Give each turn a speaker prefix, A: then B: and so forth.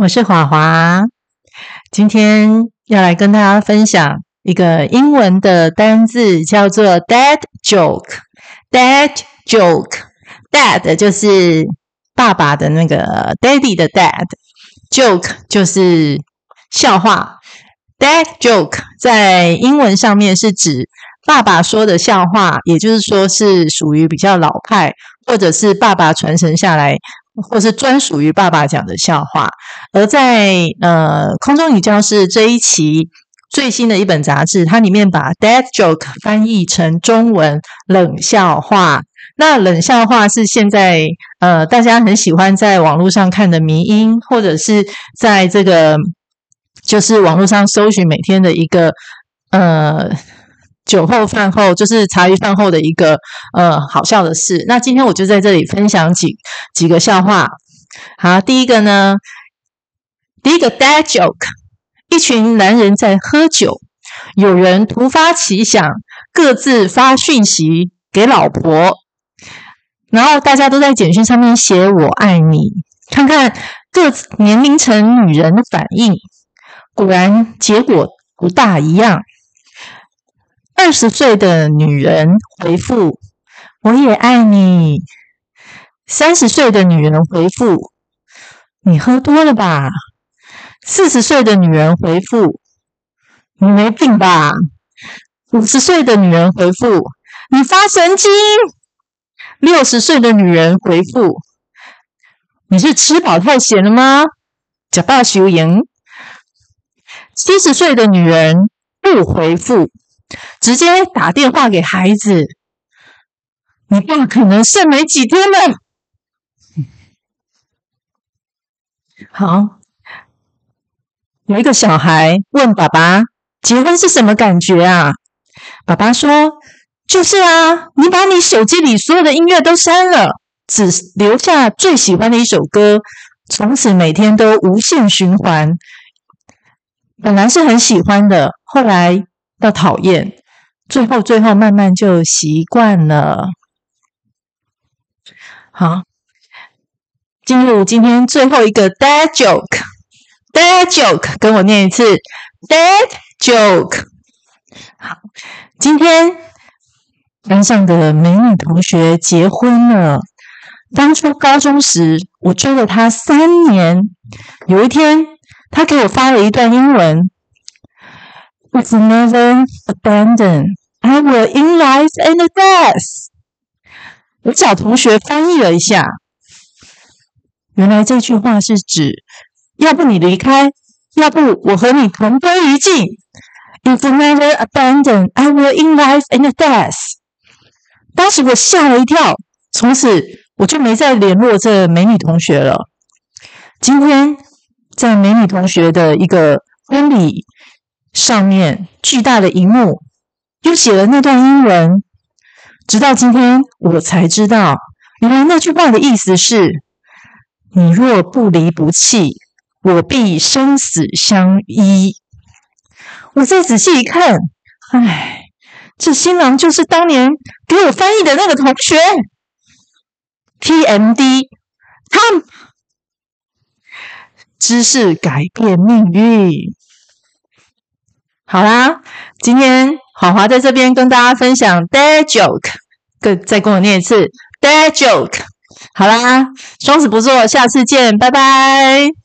A: 我是华华，今天要来跟大家分享一个英文的单字，叫做 dad joke。dad joke，dad 就是爸爸的那个 daddy 的 dad，joke 就是笑话。dad joke 在英文上面是指爸爸说的笑话，也就是说是属于比较老派，或者是爸爸传承下来，或是专属于爸爸讲的笑话。而在呃空中女教室这一期最新的一本杂志，它里面把 “dead joke 翻译成中文冷笑话。那冷笑话是现在呃大家很喜欢在网络上看的迷因，或者是在这个。就是网络上搜寻每天的一个呃酒后饭后，就是茶余饭后的一个呃好笑的事。那今天我就在这里分享几几个笑话。好，第一个呢，第一个 dad joke，一群男人在喝酒，有人突发奇想，各自发讯息给老婆，然后大家都在简讯上面写“我爱你”，看看各年龄层女人的反应。果然，结果不大一样。二十岁的女人回复：“我也爱你。”三十岁的女人回复：“你喝多了吧？”四十岁的女人回复：“你没病吧？”五十岁的女人回复：“你发神经。”六十岁的女人回复：“你是吃饱太闲了吗？”假大修赢。七十岁的女人不回复，直接打电话给孩子：“你爸可能剩没几天了。”好，有一个小孩问爸爸：“结婚是什么感觉啊？”爸爸说：“就是啊，你把你手机里所有的音乐都删了，只留下最喜欢的一首歌，从此每天都无限循环。”本来是很喜欢的，后来到讨厌，最后最后慢慢就习惯了。好，进入今天最后一个 dad joke，dad joke，跟我念一次 dad joke。好，今天班上的美女同学结婚了。当初高中时，我追了她三年，有一天。她给我发了一段英文 It's never abandon, I will in life and death。”我找同学翻译了一下，原来这句话是指：要不你离开，要不我和你同归于尽。“If never abandon, I will in life and death。”当时我吓了一跳，从此我就没再联络这美女同学了。今天。在美女同学的一个婚礼上面，巨大的荧幕又写了那段英文。直到今天，我才知道，原来那句话的意思是：“你若不离不弃，我必生死相依。”我再仔细一看，哎，这新郎就是当年给我翻译的那个同学。TMD，他。知识改变命运。好啦，今天华华在这边跟大家分享 dad joke，跟再跟我念一次 dad joke。好啦，双子不做，下次见，拜拜。